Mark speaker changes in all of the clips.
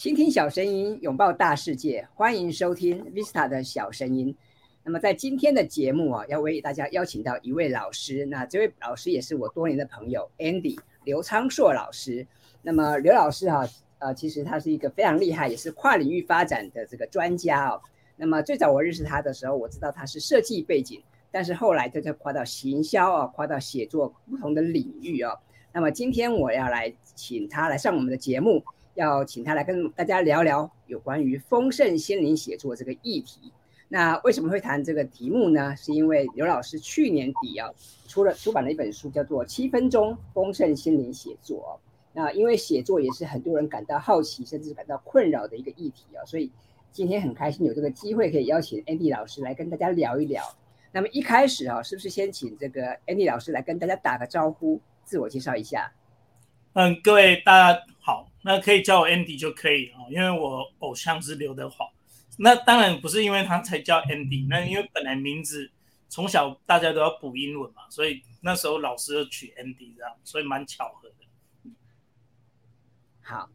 Speaker 1: 倾听小声音，拥抱大世界，欢迎收听 Vista 的小声音。那么在今天的节目啊，要为大家邀请到一位老师，那这位老师也是我多年的朋友 Andy 刘昌硕老师。那么刘老师哈，呃，其实他是一个非常厉害，也是跨领域发展的这个专家哦。那么最早我认识他的时候，我知道他是设计背景，但是后来他就跨到行销啊，跨到写作不同的领域哦。那么今天我要来请他来上我们的节目。要请他来跟大家聊聊有关于丰盛心灵写作这个议题。那为什么会谈这个题目呢？是因为刘老师去年底啊出了出版了一本书，叫做《七分钟丰盛心灵写作》。那因为写作也是很多人感到好奇甚至感到困扰的一个议题啊，所以今天很开心有这个机会可以邀请 Andy 老师来跟大家聊一聊。那么一开始啊，是不是先请这个 Andy 老师来跟大家打个招呼，自我介绍一下？
Speaker 2: 嗯，各位大家好。那可以叫我 Andy 就可以啊，因为我偶像是刘德华。那当然不是因为他才叫 Andy，那因为本来名字从小大家都要补英文嘛，所以那时候老师就取 Andy 这样，所以蛮巧合的。
Speaker 1: 好，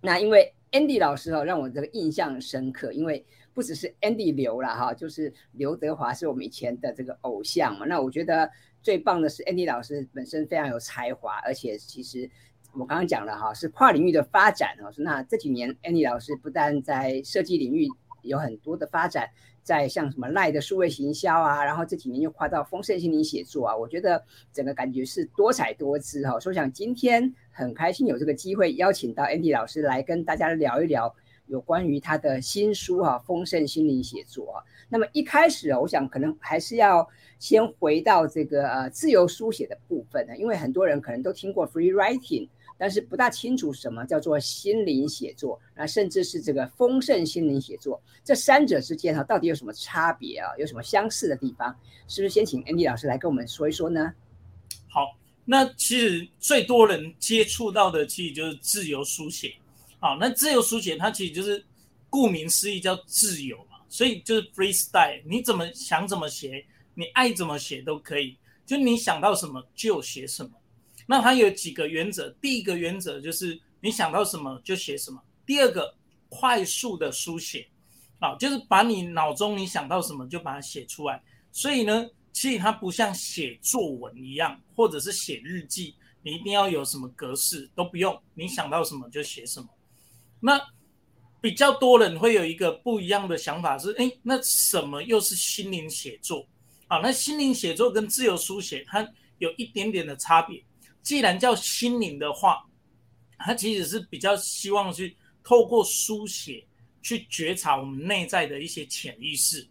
Speaker 1: 那因为 Andy 老师哦，让我这个印象深刻，因为不只是 Andy 刘了哈，就是刘德华是我们以前的这个偶像嘛。那我觉得最棒的是 Andy 老师本身非常有才华，而且其实。我刚刚讲了哈，是跨领域的发展哦。那这几年，Andy 老师不但在设计领域有很多的发展，在像什么赖的数位行销啊，然后这几年又跨到丰盛心灵写作啊，我觉得整个感觉是多彩多姿哈。所以想今天很开心有这个机会邀请到 Andy 老师来跟大家聊一聊有关于他的新书哈《丰盛心灵写作》啊。那么一开始啊，我想可能还是要先回到这个呃自由书写的部分呢，因为很多人可能都听过 free writing。但是不大清楚什么叫做心灵写作啊，甚至是这个丰盛心灵写作，这三者之间哈到底有什么差别啊？有什么相似的地方？是不是先请 Andy 老师来跟我们说一说呢？
Speaker 2: 好，那其实最多人接触到的其实就是自由书写。好，那自由书写它其实就是顾名思义叫自由嘛，所以就是 freestyle，你怎么想怎么写，你爱怎么写都可以，就你想到什么就写什么。那它有几个原则，第一个原则就是你想到什么就写什么。第二个，快速的书写，啊，就是把你脑中你想到什么就把它写出来。所以呢，其实它不像写作文一样，或者是写日记，你一定要有什么格式都不用，你想到什么就写什么。那比较多人会有一个不一样的想法是，哎，那什么又是心灵写作？啊，那心灵写作跟自由书写它有一点点的差别。既然叫心灵的话，它其实是比较希望去透过书写去觉察我们内在的一些潜意识。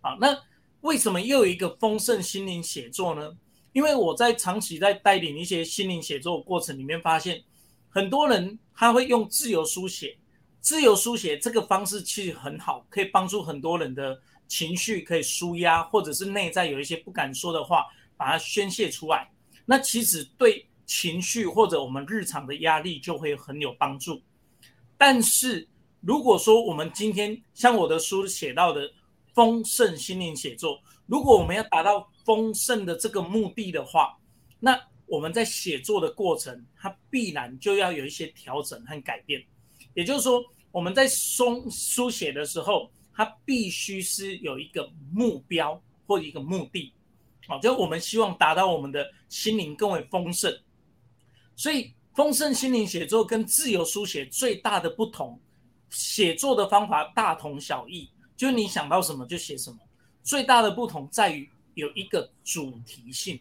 Speaker 2: 好，那为什么又有一个丰盛心灵写作呢？因为我在长期在带领一些心灵写作过程里面，发现很多人他会用自由书写，自由书写这个方式其实很好，可以帮助很多人的情绪可以舒压，或者是内在有一些不敢说的话，把它宣泄出来。那其实对。情绪或者我们日常的压力就会很有帮助，但是如果说我们今天像我的书写到的丰盛心灵写作，如果我们要达到丰盛的这个目的的话，那我们在写作的过程，它必然就要有一些调整和改变。也就是说，我们在松书写的时候，它必须是有一个目标或一个目的，好，就我们希望达到我们的心灵更为丰盛。所以，丰盛心灵写作跟自由书写最大的不同，写作的方法大同小异，就是你想到什么就写什么。最大的不同在于有一个主题性。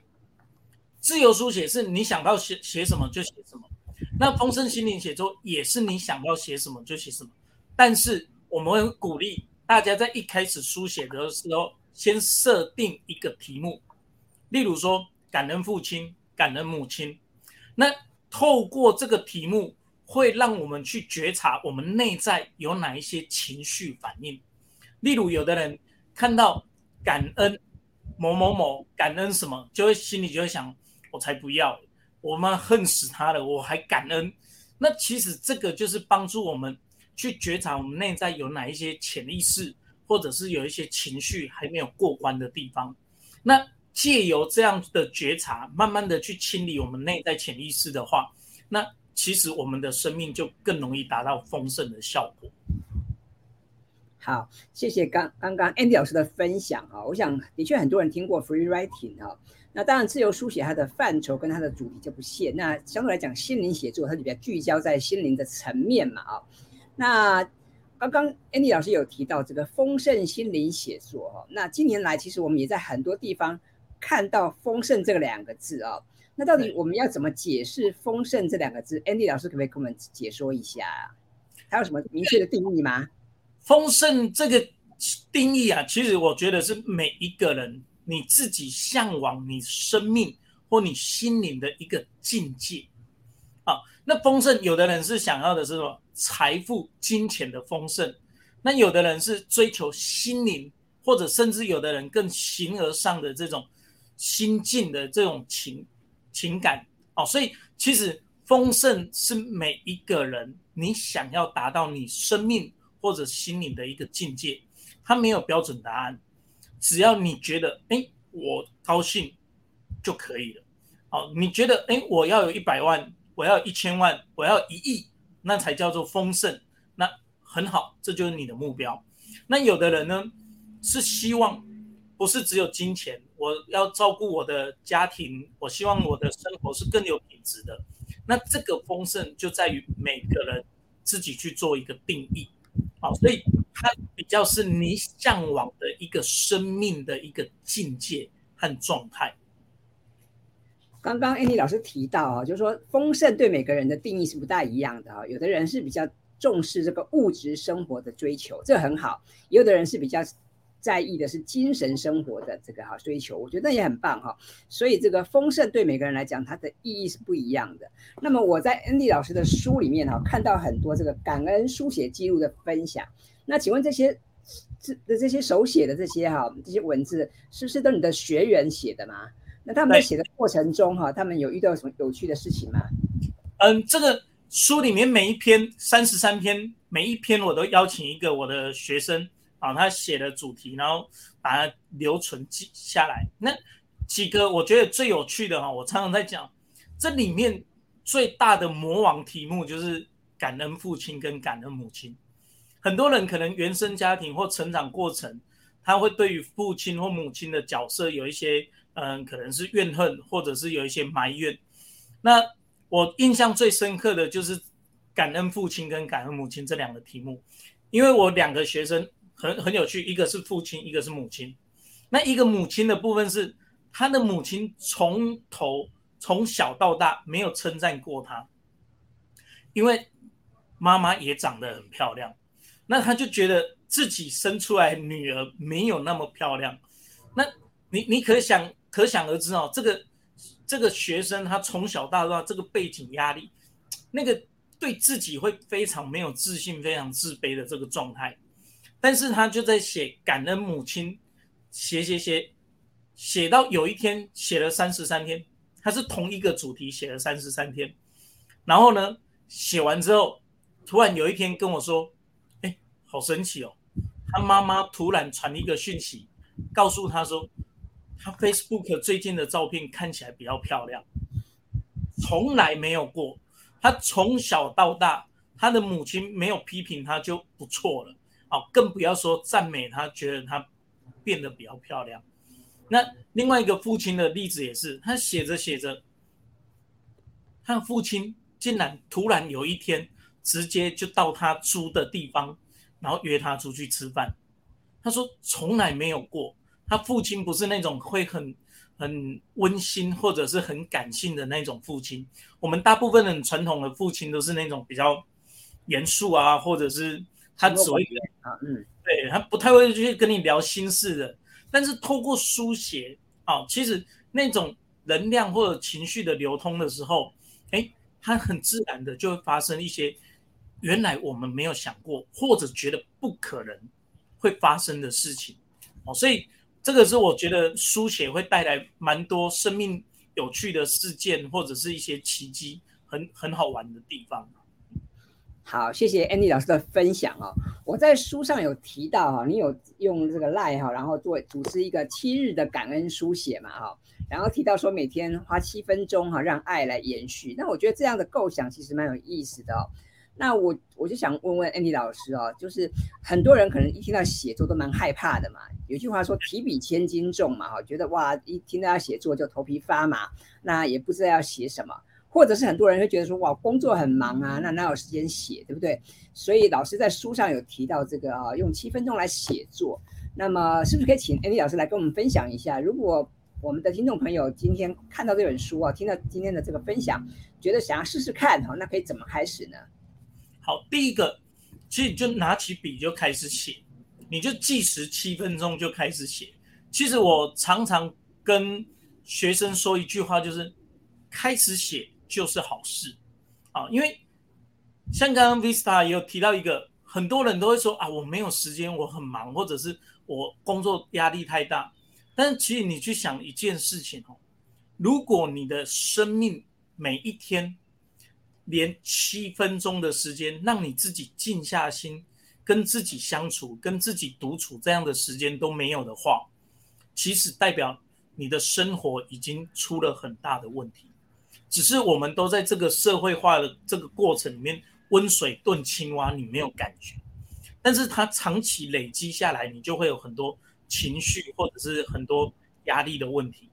Speaker 2: 自由书写是你想到写写什么就写什么，那丰盛心灵写作也是你想到写什么就写什么。但是我们会鼓励大家在一开始书写的时候，先设定一个题目，例如说感恩父亲、感恩母亲。那透过这个题目，会让我们去觉察我们内在有哪一些情绪反应。例如，有的人看到感恩某某某，感恩什么，就会心里就会想：我才不要，我妈恨死他了，我还感恩。那其实这个就是帮助我们去觉察我们内在有哪一些潜意识，或者是有一些情绪还没有过关的地方。那借由这样的觉察，慢慢的去清理我们内在潜意识的话，那其实我们的生命就更容易达到丰盛的效果。
Speaker 1: 好，谢谢刚刚刚 Andy 老师的分享啊，我想的确很多人听过 free writing 啊，那当然自由书写它的范畴跟它的主题就不限，那相对来讲心灵写作它就比较聚焦在心灵的层面嘛啊，那刚刚 Andy 老师有提到这个丰盛心灵写作哈，那近年来其实我们也在很多地方看到丰盛这两个字啊。那到底我们要怎么解释“丰盛”这两个字？Andy 老师可不可以给我们解说一下？还有什么明确的定义吗？
Speaker 2: 丰盛这个定义啊，其实我觉得是每一个人你自己向往你生命或你心灵的一个境界。啊，那丰盛，有的人是想要的是什么？财富、金钱的丰盛。那有的人是追求心灵，或者甚至有的人更形而上的这种心境的这种情。情感哦，所以其实丰盛是每一个人你想要达到你生命或者心灵的一个境界，它没有标准答案，只要你觉得哎我高兴就可以了。哦，你觉得哎我要有一百万，我要一千万，我要一亿，那才叫做丰盛，那很好，这就是你的目标。那有的人呢是希望不是只有金钱。我要照顾我的家庭，我希望我的生活是更有品质的。那这个丰盛就在于每个人自己去做一个定义，好，所以它比较是你向往的一个生命的一个境界和状态。
Speaker 1: 刚刚 Andy 老师提到啊，就是说丰盛对每个人的定义是不大一样的啊，有的人是比较重视这个物质生活的追求，这很好；有的人是比较。在意的是精神生活的这个哈追求，我觉得那也很棒哈。所以这个丰盛对每个人来讲，它的意义是不一样的。那么我在 Andy 老师的书里面哈，看到很多这个感恩书写记录的分享。那请问这些这的这些手写的这些哈这些文字，是不是都你的学员写的吗？那他们在写的过程中哈，他们有遇到什么有趣的事情吗？
Speaker 2: 嗯，这个书里面每一篇三十三篇，每一篇我都邀请一个我的学生。啊，他写的主题，然后把它留存记下来。那几个我觉得最有趣的哈，我常常在讲，这里面最大的魔王题目就是感恩父亲跟感恩母亲。很多人可能原生家庭或成长过程，他会对于父亲或母亲的角色有一些嗯，可能是怨恨，或者是有一些埋怨。那我印象最深刻的就是感恩父亲跟感恩母亲这两个题目，因为我两个学生。很很有趣，一个是父亲，一个是母亲。那一个母亲的部分是，他的母亲从头从小到大没有称赞过他，因为妈妈也长得很漂亮，那他就觉得自己生出来女儿没有那么漂亮。那你你可想可想而知哦，这个这个学生他从小到大这个背景压力，那个对自己会非常没有自信、非常自卑的这个状态。但是他就在写感恩母亲，写写写，写到有一天写了三十三天，他是同一个主题写了三十三天，然后呢，写完之后，突然有一天跟我说，哎，好神奇哦，他妈妈突然传一个讯息，告诉他说，他 Facebook 最近的照片看起来比较漂亮，从来没有过，他从小到大，他的母亲没有批评他就不错了。好，更不要说赞美他，觉得他变得比较漂亮。那另外一个父亲的例子也是，他写着写着，他父亲竟然突然有一天直接就到他租的地方，然后约他出去吃饭。他说从来没有过，他父亲不是那种会很很温馨或者是很感性的那种父亲。我们大部分很传统的父亲都是那种比较严肃啊，或者是。他只会啊，嗯，对他不太会去跟你聊心事的，但是透过书写啊，其实那种能量或者情绪的流通的时候，哎，他很自然的就会发生一些原来我们没有想过或者觉得不可能会发生的事情。哦，所以这个是我觉得书写会带来蛮多生命有趣的事件或者是一些奇迹，很很好玩的地方。
Speaker 1: 好，谢谢 Andy 老师的分享哦。我在书上有提到哈，你有用这个 Lie 哈，然后做组织一个七日的感恩书写嘛哈，然后提到说每天花七分钟哈，让爱来延续。那我觉得这样的构想其实蛮有意思的哦。那我我就想问问 Andy 老师哦，就是很多人可能一听到写作都蛮害怕的嘛。有句话说提笔千斤重嘛哈，觉得哇一听到要写作就头皮发麻，那也不知道要写什么。或者是很多人会觉得说哇，工作很忙啊，那哪有时间写，对不对？所以老师在书上有提到这个啊，用七分钟来写作。那么是不是可以请 Andy 老师来跟我们分享一下？如果我们的听众朋友今天看到这本书啊，听到今天的这个分享，觉得想要试试看哈，那可以怎么开始呢？
Speaker 2: 好，第一个，其实你就拿起笔就开始写，你就计时七分钟就开始写。其实我常常跟学生说一句话，就是开始写。就是好事，啊，因为像刚刚 Vista 也有提到一个，很多人都会说啊，我没有时间，我很忙，或者是我工作压力太大。但是其实你去想一件事情哦，如果你的生命每一天连七分钟的时间让你自己静下心跟自己相处、跟自己独处这样的时间都没有的话，其实代表你的生活已经出了很大的问题。只是我们都在这个社会化的这个过程里面，温水炖青蛙，你没有感觉，但是它长期累积下来，你就会有很多情绪或者是很多压力的问题。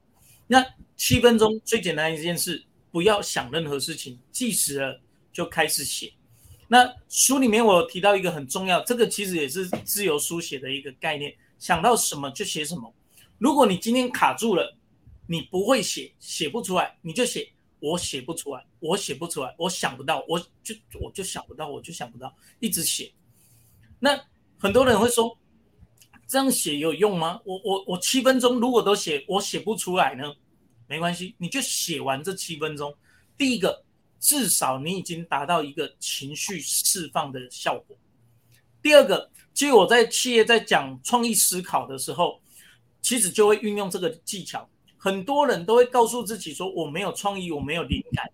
Speaker 2: 那七分钟最简单一件事，不要想任何事情，计时了就开始写。那书里面我提到一个很重要，这个其实也是自由书写的一个概念，想到什么就写什么。如果你今天卡住了，你不会写，写不出来，你就写。我写不出来，我写不出来，我想不到，我就我就想不到，我就想不到，一直写。那很多人会说，这样写有用吗？我我我七分钟如果都写，我写不出来呢？没关系，你就写完这七分钟。第一个，至少你已经达到一个情绪释放的效果。第二个，其实我在企业在讲创意思考的时候，其实就会运用这个技巧。很多人都会告诉自己说：“我没有创意，我没有灵感。”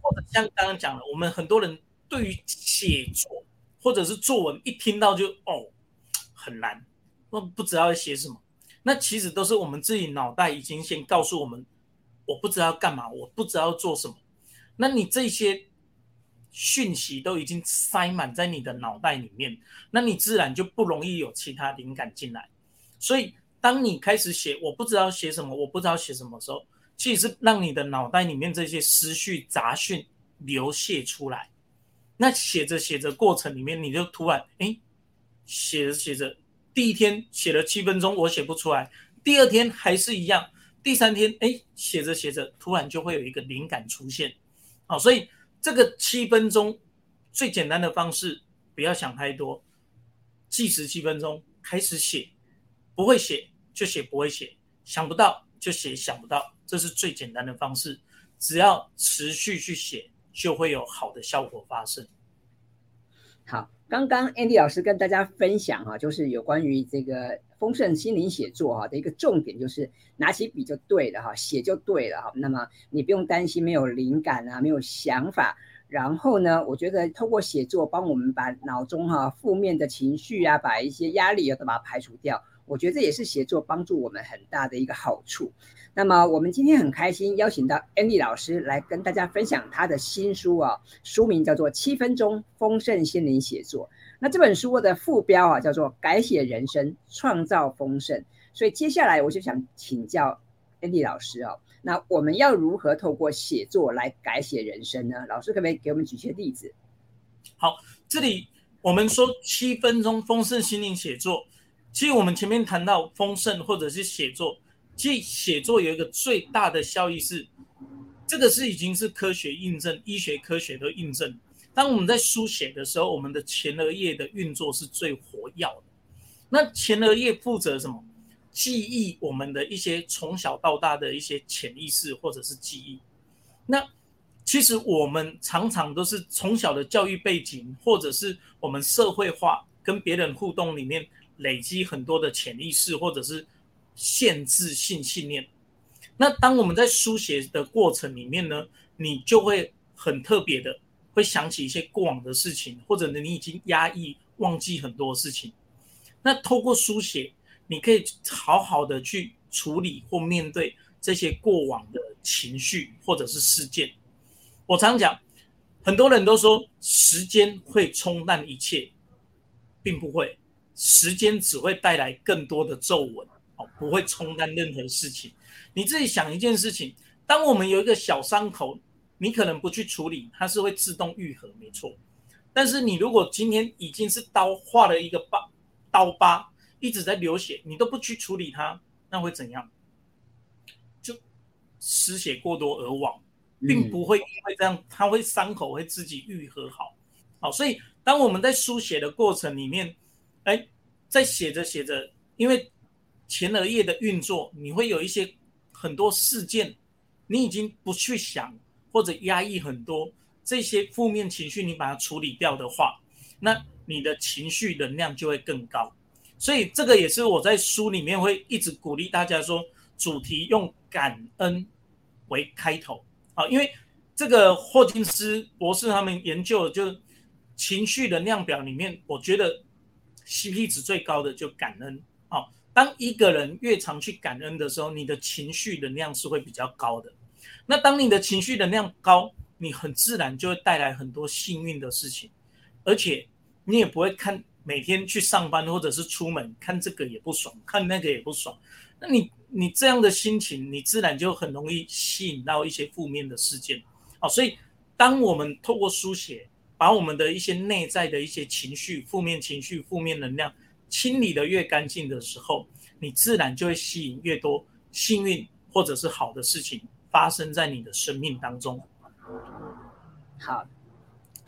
Speaker 2: 或者像刚刚讲的，我们很多人对于写作或者是作文，一听到就哦很难，我不知道要写什么。那其实都是我们自己脑袋已经先告诉我们，我不知道要干嘛，我不知道要做什么。那你这些讯息都已经塞满在你的脑袋里面，那你自然就不容易有其他灵感进来。所以。当你开始写，我不知道写什么，我不知道写什么时候，其实是让你的脑袋里面这些思绪杂讯流泻出来。那写着写着过程里面，你就突然哎，写着写着，第一天写了七分钟，我写不出来；第二天还是一样，第三天哎，写着写着，突然就会有一个灵感出现。好，所以这个七分钟最简单的方式，不要想太多，计时七分钟，开始写。不会写就写不会写，想不到就写想不到，这是最简单的方式。只要持续去写，就会有好的效果发生。
Speaker 1: 好，刚刚 Andy 老师跟大家分享哈，就是有关于这个丰盛心灵写作哈的一个重点，就是拿起笔就对了哈，写就对了哈。那么你不用担心没有灵感啊，没有想法。然后呢，我觉得透过写作帮我们把脑中哈负面的情绪啊，把一些压力啊都把它排除掉。我觉得这也是写作帮助我们很大的一个好处。那么我们今天很开心邀请到 Andy 老师来跟大家分享他的新书啊，书名叫做《七分钟丰盛心灵写作》。那这本书的副标啊叫做“改写人生，创造丰盛”。所以接下来我就想请教 Andy 老师哦，那我们要如何透过写作来改写人生呢？老师可不可以给我们举些例子？
Speaker 2: 好，这里我们说七分钟丰盛心灵写作。其实我们前面谈到丰盛或者是写作，其实写作有一个最大的效益是，这个是已经是科学印证，医学科学都印证。当我们在书写的时候，我们的前额叶的运作是最活跃的。那前额叶负责什么？记忆我们的一些从小到大的一些潜意识或者是记忆。那其实我们常常都是从小的教育背景，或者是我们社会化跟别人互动里面。累积很多的潜意识或者是限制性信念，那当我们在书写的过程里面呢，你就会很特别的会想起一些过往的事情，或者呢你已经压抑、忘记很多事情。那透过书写，你可以好好的去处理或面对这些过往的情绪或者是事件。我常讲，很多人都说时间会冲淡一切，并不会，时间只会带来更多的皱纹，哦，不会冲淡任何事情。你自己想一件事情，当我们有一个小伤口，你可能不去处理，它是会自动愈合，没错。但是你如果今天已经是刀划了一个疤。刀疤一直在流血，你都不去处理它，那会怎样？就失血过多而亡，并不会因为这样，它会伤口会自己愈合好。好，所以当我们在书写的过程里面，哎，在写着写着，因为前额叶的运作，你会有一些很多事件，你已经不去想或者压抑很多这些负面情绪，你把它处理掉的话，那。你的情绪能量就会更高，所以这个也是我在书里面会一直鼓励大家说，主题用感恩为开头啊，因为这个霍金斯博士他们研究就情绪能量表里面，我觉得 CP 值最高的就感恩啊。当一个人越常去感恩的时候，你的情绪能量是会比较高的。那当你的情绪能量高，你很自然就会带来很多幸运的事情，而且。你也不会看每天去上班或者是出门看这个也不爽，看那个也不爽。那你你这样的心情，你自然就很容易吸引到一些负面的事件。好，所以当我们透过书写，把我们的一些内在的一些情绪、负面情绪、负面能量清理的越干净的时候，你自然就会吸引越多幸运或者是好的事情发生在你的生命当中。
Speaker 1: 好。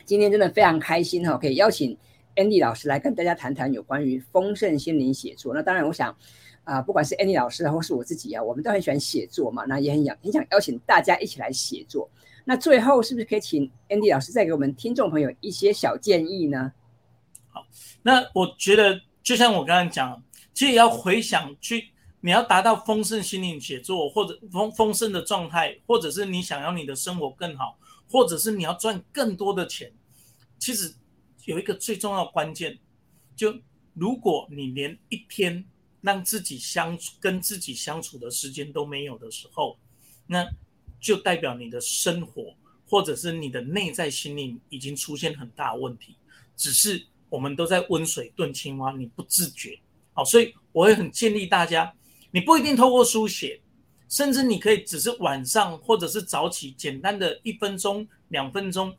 Speaker 1: 今天真的非常开心哈，可以邀请 Andy 老师来跟大家谈谈有关于丰盛心灵写作。那当然，我想啊，不管是 Andy 老师或是我自己啊，我们都很喜欢写作嘛，那也很想很想邀请大家一起来写作。那最后是不是可以请 Andy 老师再给我们听众朋友一些小建议呢？
Speaker 2: 好，那我觉得就像我刚刚讲，其实要回想去，你要达到丰盛心灵写作或者丰丰盛的状态，或者是你想要你的生活更好。或者是你要赚更多的钱，其实有一个最重要关键，就如果你连一天让自己相处、跟自己相处的时间都没有的时候，那就代表你的生活或者是你的内在心灵已经出现很大问题。只是我们都在温水炖青蛙，你不自觉。好，所以我会很建议大家，你不一定透过书写。甚至你可以只是晚上或者是早起，简单的一分钟、两分钟，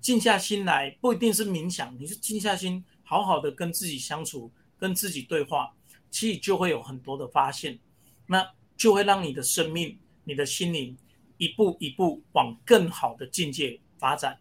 Speaker 2: 静下心来，不一定是冥想，你是静下心，好好的跟自己相处，跟自己对话，其实就会有很多的发现，那就会让你的生命、你的心灵一步一步往更好的境界发展。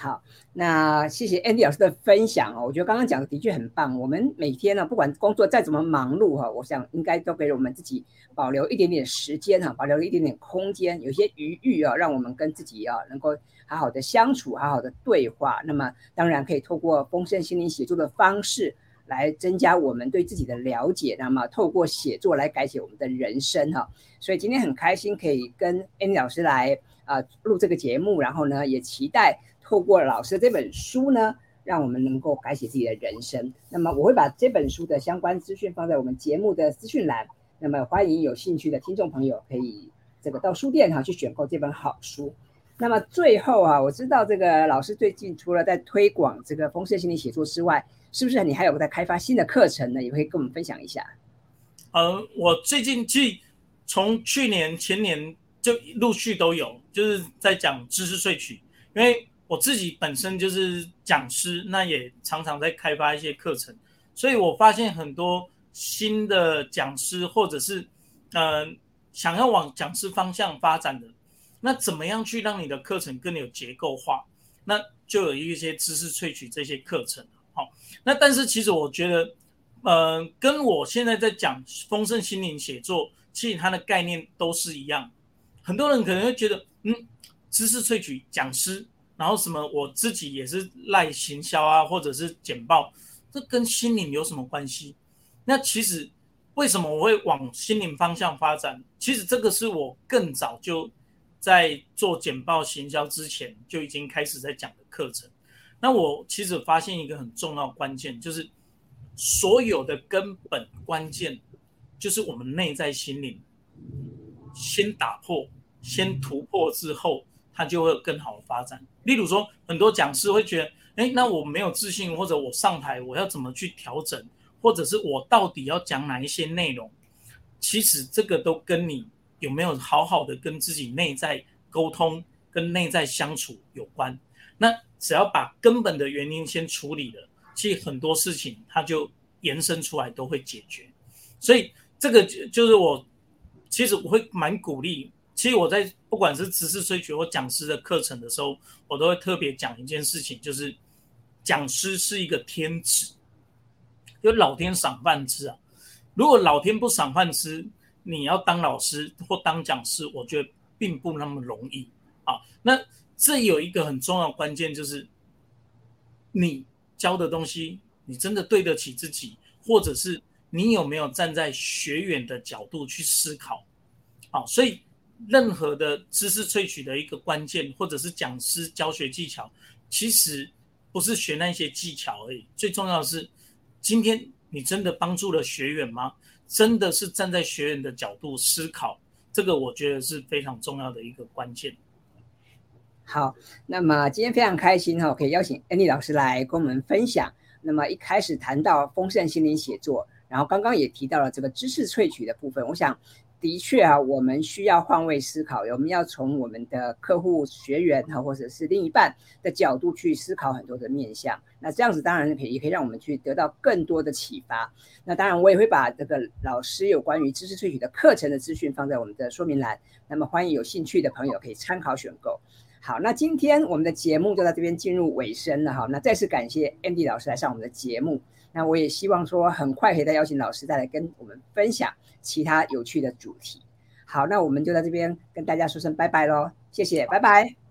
Speaker 1: 好，那谢谢 Andy 老师的分享哦。我觉得刚刚讲的的确很棒。我们每天呢，不管工作再怎么忙碌哈，我想应该都给我们自己保留一点点时间哈，保留一点点空间，有些余裕啊，让我们跟自己啊能够好好的相处，好好的对话。那么当然可以透过丰盛心灵写作的方式来增加我们对自己的了解。那么透过写作来改写我们的人生哈。所以今天很开心可以跟 Andy 老师来啊录这个节目，然后呢也期待。透过老师这本书呢，让我们能够改写自己的人生。那么我会把这本书的相关资讯放在我们节目的资讯栏。那么欢迎有兴趣的听众朋友可以这个到书店哈去选购这本好书。那么最后啊，我知道这个老师最近除了在推广这个丰盛心理写作之外，是不是你还有在开发新的课程呢？也可以跟我们分享一下。
Speaker 2: 呃，我最近去从去年前年就陆续都有，就是在讲知识萃取，因为。我自己本身就是讲师，那也常常在开发一些课程，所以我发现很多新的讲师或者是呃想要往讲师方向发展的，那怎么样去让你的课程更有结构化？那就有一些知识萃取这些课程。那但是其实我觉得，呃，跟我现在在讲丰盛心灵写作，其实它的概念都是一样。很多人可能会觉得，嗯，知识萃取讲师。然后什么？我自己也是赖行销啊，或者是简报，这跟心灵有什么关系？那其实为什么我会往心灵方向发展？其实这个是我更早就在做简报行销之前就已经开始在讲的课程。那我其实发现一个很重要关键，就是所有的根本关键，就是我们内在心灵先打破、先突破之后，它就会有更好的发展。例如说，很多讲师会觉得，哎，那我没有自信，或者我上台我要怎么去调整，或者是我到底要讲哪一些内容？其实这个都跟你有没有好好的跟自己内在沟通、跟内在相处有关。那只要把根本的原因先处理了，其实很多事情它就延伸出来都会解决。所以这个就是我，其实我会蛮鼓励。其实我在不管是知识萃取或讲师的课程的时候，我都会特别讲一件事情，就是讲师是一个天职，就老天赏饭吃啊。如果老天不赏饭吃，你要当老师或当讲师，我觉得并不那么容易啊。那这有一个很重要关键，就是你教的东西，你真的对得起自己，或者是你有没有站在学员的角度去思考？好，所以任何的知识萃取的一个关键，或者是讲师教学技巧，其实不是学那些技巧而已，最重要的是，今天你真的帮助了学员吗？真的是站在学员的角度思考，这个我觉得是非常重要的一个关键。
Speaker 1: 好，那么今天非常开心哈，可以邀请 Andy 老师来跟我们分享。那么一开始谈到丰盛心灵写作，然后刚刚也提到了这个知识萃取的部分。我想，的确啊，我们需要换位思考，我们要从我们的客户、学员哈，或者是另一半的角度去思考很多的面向。那这样子当然可以，也可以让我们去得到更多的启发。那当然，我也会把这个老师有关于知识萃取的课程的资讯放在我们的说明栏。那么欢迎有兴趣的朋友可以参考选购。好，那今天我们的节目就到这边进入尾声了哈。那再次感谢 Andy 老师来上我们的节目。那我也希望说，很快可以再邀请老师再来跟我们分享其他有趣的主题。好，那我们就在这边跟大家说声拜拜喽，谢谢，拜拜。